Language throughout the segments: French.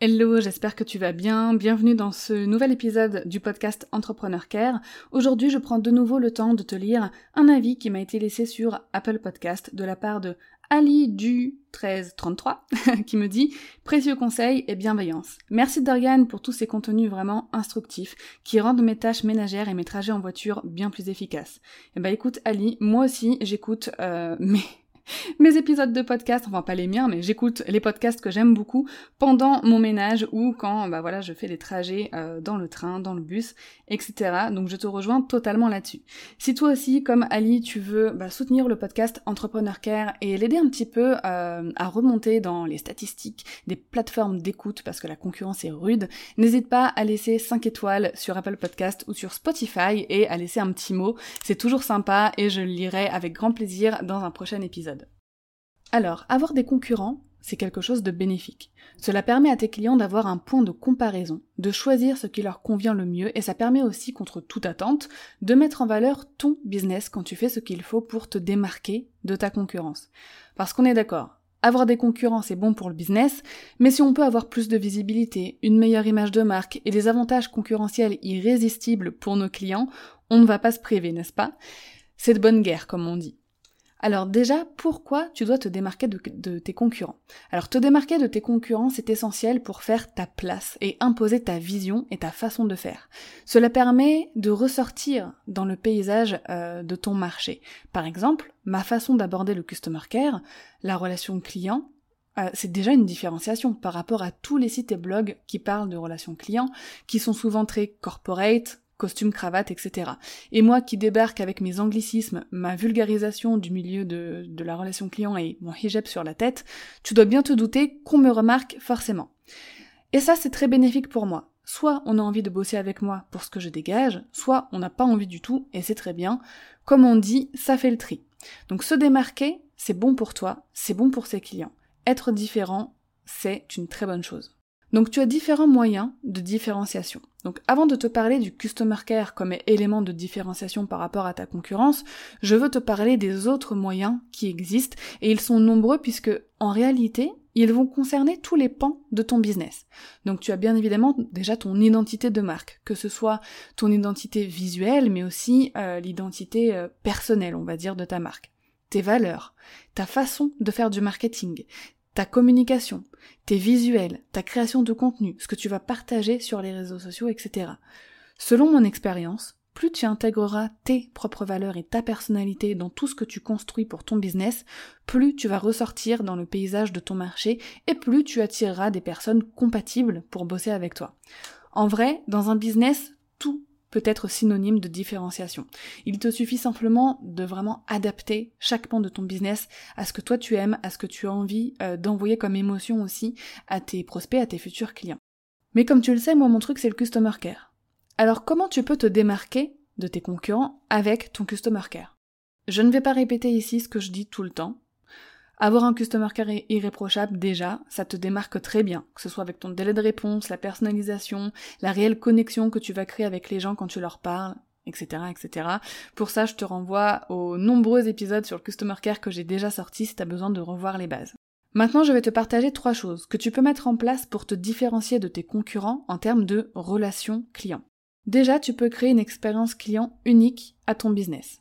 Hello, j'espère que tu vas bien. Bienvenue dans ce nouvel épisode du podcast Entrepreneur Care. Aujourd'hui, je prends de nouveau le temps de te lire un avis qui m'a été laissé sur Apple Podcast de la part de Ali du 1333 qui me dit précieux conseils et bienveillance. Merci Dorian pour tous ces contenus vraiment instructifs qui rendent mes tâches ménagères et mes trajets en voiture bien plus efficaces. Eh ben écoute Ali, moi aussi j'écoute euh, mes mes épisodes de podcast, enfin pas les miens, mais j'écoute les podcasts que j'aime beaucoup pendant mon ménage ou quand bah voilà je fais des trajets euh, dans le train, dans le bus, etc. Donc je te rejoins totalement là-dessus. Si toi aussi, comme Ali, tu veux bah, soutenir le podcast Entrepreneur Care et l'aider un petit peu euh, à remonter dans les statistiques des plateformes d'écoute parce que la concurrence est rude, n'hésite pas à laisser 5 étoiles sur Apple Podcast ou sur Spotify et à laisser un petit mot. C'est toujours sympa et je le lirai avec grand plaisir dans un prochain épisode. Alors, avoir des concurrents, c'est quelque chose de bénéfique. Cela permet à tes clients d'avoir un point de comparaison, de choisir ce qui leur convient le mieux, et ça permet aussi, contre toute attente, de mettre en valeur ton business quand tu fais ce qu'il faut pour te démarquer de ta concurrence. Parce qu'on est d'accord, avoir des concurrents, c'est bon pour le business, mais si on peut avoir plus de visibilité, une meilleure image de marque et des avantages concurrentiels irrésistibles pour nos clients, on ne va pas se priver, n'est-ce pas? C'est de bonne guerre, comme on dit. Alors déjà, pourquoi tu dois te démarquer de, tes concurrents? Alors te démarquer de tes concurrents, c'est essentiel pour faire ta place et imposer ta vision et ta façon de faire. Cela permet de ressortir dans le paysage euh, de ton marché. Par exemple, ma façon d'aborder le customer care, la relation client, euh, c'est déjà une différenciation par rapport à tous les sites et blogs qui parlent de relations clients, qui sont souvent très corporate, costume, cravate, etc. Et moi qui débarque avec mes anglicismes, ma vulgarisation du milieu de, la relation client et mon hijab sur la tête, tu dois bien te douter qu'on me remarque forcément. Et ça, c'est très bénéfique pour moi. Soit on a envie de bosser avec moi pour ce que je dégage, soit on n'a pas envie du tout, et c'est très bien. Comme on dit, ça fait le tri. Donc se démarquer, c'est bon pour toi, c'est bon pour ses clients. Être différent, c'est une très bonne chose. Donc tu as différents moyens de différenciation. Donc avant de te parler du customer care comme élément de différenciation par rapport à ta concurrence, je veux te parler des autres moyens qui existent et ils sont nombreux puisque en réalité, ils vont concerner tous les pans de ton business. Donc tu as bien évidemment déjà ton identité de marque, que ce soit ton identité visuelle mais aussi euh, l'identité euh, personnelle, on va dire, de ta marque tes valeurs, ta façon de faire du marketing, ta communication, tes visuels, ta création de contenu, ce que tu vas partager sur les réseaux sociaux, etc. Selon mon expérience, plus tu intégreras tes propres valeurs et ta personnalité dans tout ce que tu construis pour ton business, plus tu vas ressortir dans le paysage de ton marché et plus tu attireras des personnes compatibles pour bosser avec toi. En vrai, dans un business, tout peut être synonyme de différenciation. Il te suffit simplement de vraiment adapter chaque pan de ton business à ce que toi tu aimes, à ce que tu as envie euh, d'envoyer comme émotion aussi à tes prospects, à tes futurs clients. Mais comme tu le sais, moi mon truc c'est le customer care. Alors comment tu peux te démarquer de tes concurrents avec ton customer care? Je ne vais pas répéter ici ce que je dis tout le temps, avoir un customer care irréprochable, déjà, ça te démarque très bien, que ce soit avec ton délai de réponse, la personnalisation, la réelle connexion que tu vas créer avec les gens quand tu leur parles, etc., etc. Pour ça, je te renvoie aux nombreux épisodes sur le customer care que j'ai déjà sortis si tu besoin de revoir les bases. Maintenant, je vais te partager trois choses que tu peux mettre en place pour te différencier de tes concurrents en termes de relations clients. Déjà, tu peux créer une expérience client unique à ton business.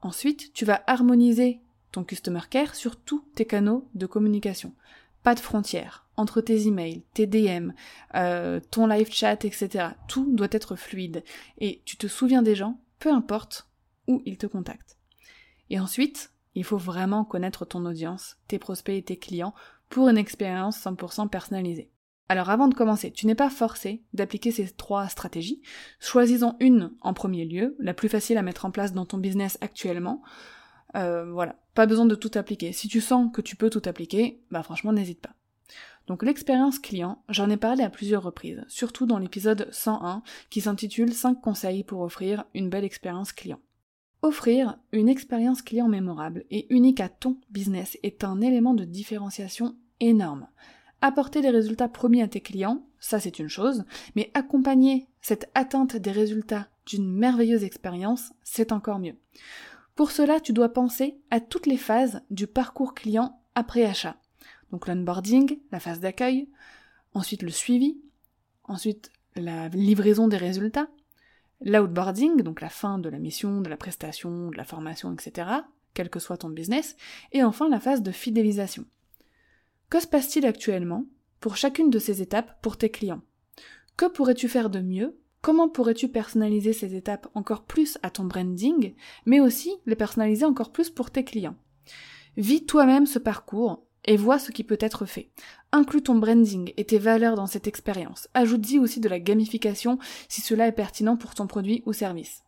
Ensuite, tu vas harmoniser ton customer care sur tous tes canaux de communication. Pas de frontières entre tes emails, tes DM, euh, ton live chat, etc. Tout doit être fluide. Et tu te souviens des gens, peu importe où ils te contactent. Et ensuite, il faut vraiment connaître ton audience, tes prospects et tes clients pour une expérience 100% personnalisée. Alors avant de commencer, tu n'es pas forcé d'appliquer ces trois stratégies. Choisis-en une en premier lieu, la plus facile à mettre en place dans ton business actuellement, Euh, voilà, pas besoin de tout appliquer. Si tu sens que tu peux tout appliquer, bah franchement n'hésite pas. Donc l'expérience client, j'en ai parlé à plusieurs reprises, surtout dans l'épisode 101 qui s'intitule 5 conseils pour offrir une belle expérience client. Offrir une expérience client mémorable et unique à ton business est un élément de différenciation énorme. Apporter des résultats promis à tes clients, ça c'est une chose, mais accompagner cette atteinte des résultats d'une merveilleuse expérience, c'est encore mieux. Pour cela, tu dois penser à toutes les phases du parcours client après achat. Donc l'onboarding, la phase d'accueil, ensuite le suivi, ensuite la livraison des résultats, l'outboarding, donc la fin de la mission, de la prestation, de la formation, etc., quel que soit ton business, et enfin la phase de fidélisation. Que se passe-t-il actuellement pour chacune de ces étapes pour tes clients? Que pourrais-tu faire de mieux Comment pourrais-tu personnaliser ces étapes encore plus à ton branding, mais aussi les personnaliser encore plus pour tes clients? Vis toi-même ce parcours et vois ce qui peut être fait. Inclus ton branding et tes valeurs dans cette expérience. Ajoute-y aussi de la gamification si cela est pertinent pour ton produit ou service.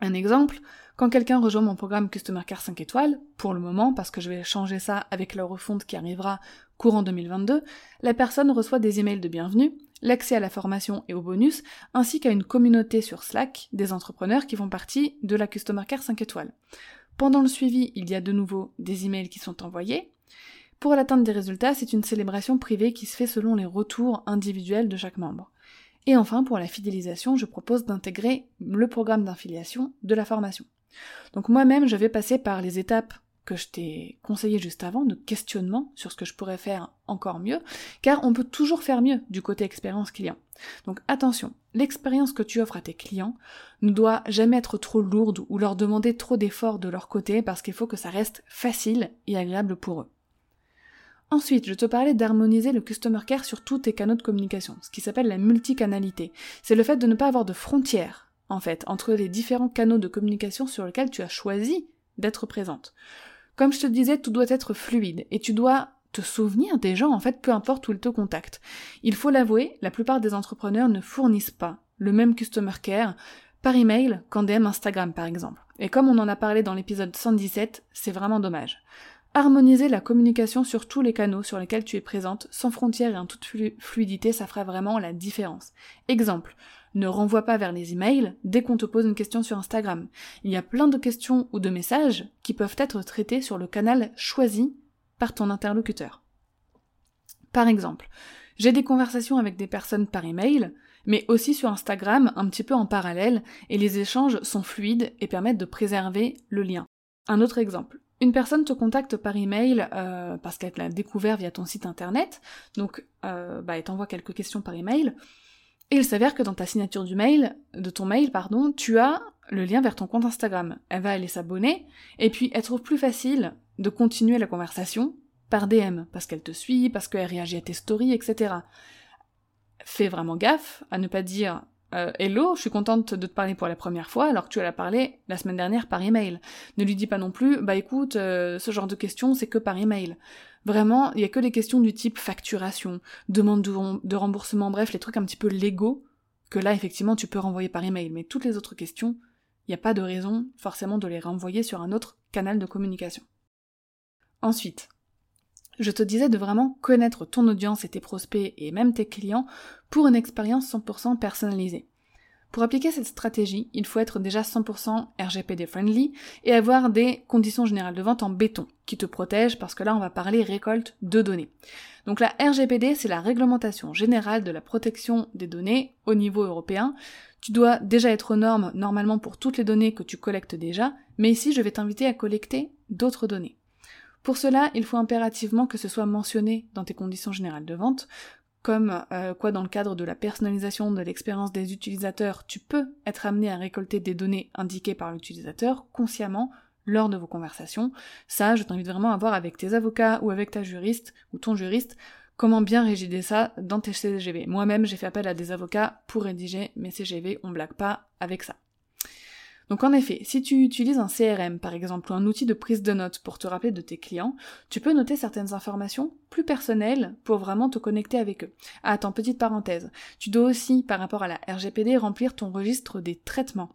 Un exemple, quand quelqu'un rejoint mon programme Customer Care 5 étoiles, pour le moment, parce que je vais changer ça avec la refonte qui arrivera courant 2022, la personne reçoit des emails de bienvenue, l'accès à la formation et aux bonus, ainsi qu'à une communauté sur Slack des entrepreneurs qui font partie de la Customer Care 5 étoiles. Pendant le suivi, il y a de nouveau des emails qui sont envoyés, pour l'atteinte des résultats, c'est une célébration privée qui se fait selon les retours individuels de chaque membre. Et enfin, pour la fidélisation, je propose d'intégrer le programme d'infiliation de la formation. Donc moi-même, je vais passer par les étapes que je t'ai conseillé juste avant, de questionnement sur ce que je pourrais faire encore mieux, car on peut toujours faire mieux du côté expérience client. Donc attention, l'expérience que tu offres à tes clients ne doit jamais être trop lourde ou leur demander trop d'efforts de leur côté parce qu'il faut que ça reste facile et agréable pour eux. Ensuite, je te parlais d'harmoniser le customer care sur tous tes canaux de communication, ce qui s'appelle la multicanalité. C'est le fait de ne pas avoir de frontières, en fait, entre les différents canaux de communication sur lesquels tu as choisi d'être présente. Comme je te disais, tout doit être fluide, et tu dois te souvenir des gens, en fait, peu importe où ils te contactent. Il faut l'avouer, la plupart des entrepreneurs ne fournissent pas le même customer care par email qu'en DM Instagram, par exemple. Et comme on en a parlé dans l'épisode 117, c'est vraiment dommage. Harmoniser la communication sur tous les canaux sur lesquels tu es présente, sans frontières et en toute fluidité, ça fera vraiment la différence. Exemple, ne renvoie pas vers les emails dès qu'on te pose une question sur Instagram. Il y a plein de questions ou de messages qui peuvent être traités sur le canal choisi par ton interlocuteur. Par exemple, j'ai des conversations avec des personnes par email, mais aussi sur Instagram un petit peu en parallèle, et les échanges sont fluides et permettent de préserver le lien. Un autre exemple, une personne te contacte par email euh, parce qu'elle l'a découvert via ton site internet, donc euh, bah, elle t'envoie quelques questions par email, et il s'avère que dans ta signature du mail, de ton mail, pardon, tu as le lien vers ton compte Instagram. Elle va aller s'abonner, et puis elle trouve plus facile de continuer la conversation par DM, parce qu'elle te suit, parce qu'elle réagit à tes stories, etc. Fais vraiment gaffe à ne pas dire euh, Hello, je suis contente de te parler pour la première fois alors que tu as parlé la semaine dernière par email. Ne lui dis pas non plus Bah écoute, euh, ce genre de questions c'est que par email. Vraiment, il y a que les questions du type facturation, demande de, remboursement, bref, les trucs un petit peu légaux que là effectivement tu peux renvoyer par email. Mais toutes les autres questions, il n'y a pas de raison forcément de les renvoyer sur un autre canal de communication. Ensuite, je te disais de vraiment connaître ton audience et tes prospects et même tes clients pour une expérience 100% personnalisée. Pour appliquer cette stratégie, il faut être déjà 100% RGPD friendly et avoir des conditions générales de vente en béton qui te protègent parce que là on va parler récolte de données. Donc la RGPD c'est la réglementation générale de la protection des données au niveau européen. Tu dois déjà être aux normes normalement pour toutes les données que tu collectes déjà, mais ici je vais t'inviter à collecter d'autres données. Pour cela, il faut impérativement que ce soit mentionné dans tes conditions générales de vente, comme euh, quoi dans le cadre de la personnalisation de l'expérience des utilisateurs, tu peux être amené à récolter des données indiquées par l'utilisateur consciemment lors de vos conversations. Ça, je t'invite vraiment à voir avec tes avocats ou avec ta juriste ou ton juriste comment bien régider ça dans tes CGV. Moi-même, j'ai fait appel à des avocats pour rédiger mes CGV, on blague pas avec ça. Donc en effet, si tu utilises un CRM par exemple ou un outil de prise de notes pour te rappeler de tes clients, tu peux noter certaines informations plus personnelles pour vraiment te connecter avec eux. Ah, attends, petite parenthèse. Tu dois aussi, par rapport à la RGPD, remplir ton registre des traitements.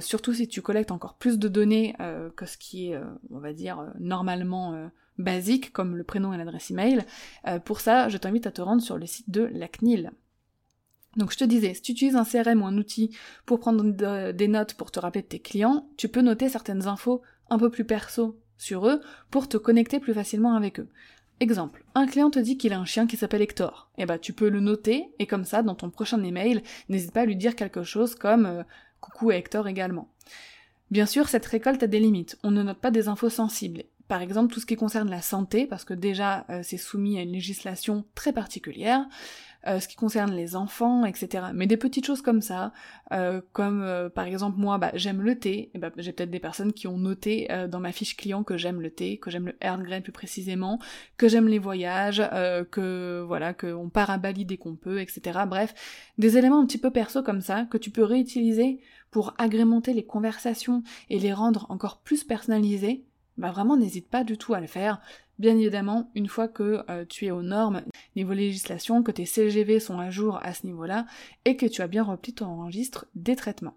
surtout si tu collectes encore plus de données que ce qui est, on va dire, normalement basique, comme le prénom et l'adresse email. pour ça, je t'invite à te rendre sur le site de la CNIL. Donc je te disais, si tu utilises un CRM ou un outil pour prendre des notes pour te rappeler de tes clients, tu peux noter certaines infos un peu plus perso sur eux pour te connecter plus facilement avec eux. Exemple, un client te dit qu'il a un chien qui s'appelle Hector. Eh ben tu peux le noter et comme ça dans ton prochain email, n'hésite pas à lui dire quelque chose comme euh, coucou à Hector également. Bien sûr, cette récolte a des limites. On ne note pas des infos sensibles. Par exemple, tout ce qui concerne la santé, parce que déjà euh, c'est soumis à une législation très particulière. Euh, ce qui concerne les enfants, etc. Mais des petites choses comme ça, euh, comme euh, par exemple moi, bah, j'aime le thé, et bah, j'ai peut-être des personnes qui ont noté dans ma fiche client que j'aime le thé, que j'aime le Earl Grey plus précisément, que j'aime les voyages, que voilà, qu'on part à Bali dès qu'on peut, etc. Bref, des éléments un petit peu perso comme ça que tu peux réutiliser pour agrémenter les conversations et les rendre encore plus personnalisées bah vraiment n'hésite pas du tout à le faire. Bien évidemment, une fois que euh, tu es aux normes niveau législation, que tes CGV sont à jour à ce niveau-là, et que tu as bien rempli ton registre des traitements.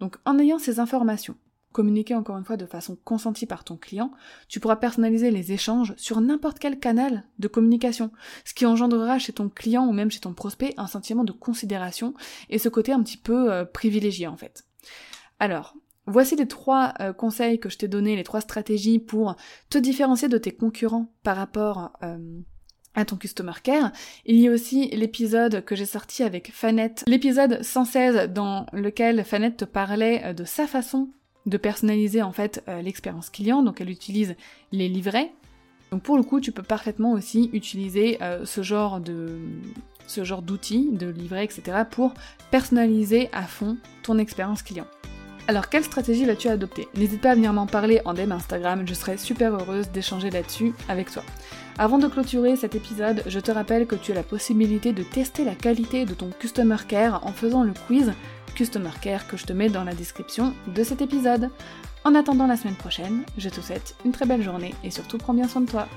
Donc en ayant ces informations, communiquées encore une fois de façon consentie par ton client, tu pourras personnaliser les échanges sur n'importe quel canal de communication, ce qui engendrera chez ton client ou même chez ton prospect un sentiment de considération et ce côté un petit peu euh, privilégié en fait. Alors, Voici les trois euh, conseils que je t'ai donnés, les trois stratégies pour te différencier de tes concurrents par rapport euh, à ton customer care. Il y a aussi l'épisode que j'ai sorti avec Fanette, l'épisode 116 dans lequel Fanette te parlait euh, de sa façon de personnaliser en fait l'expérience client, donc elle utilise les livrets. Donc pour le coup, tu peux parfaitement aussi utiliser ce genre de ce genre d'outils, de livrets, etc. pour personnaliser à fond ton expérience client. Alors quelle stratégie vas-tu adopter? N'hésite pas à venir m'en parler en DM Instagram, je serai super heureuse d'échanger là-dessus avec toi. Avant de clôturer cet épisode, je te rappelle que tu as la possibilité de tester la qualité de ton Customer Care en faisant le quiz Customer Care que je te mets dans la description de cet épisode. En attendant la semaine prochaine, je te souhaite une très belle journée et surtout prends bien soin de toi.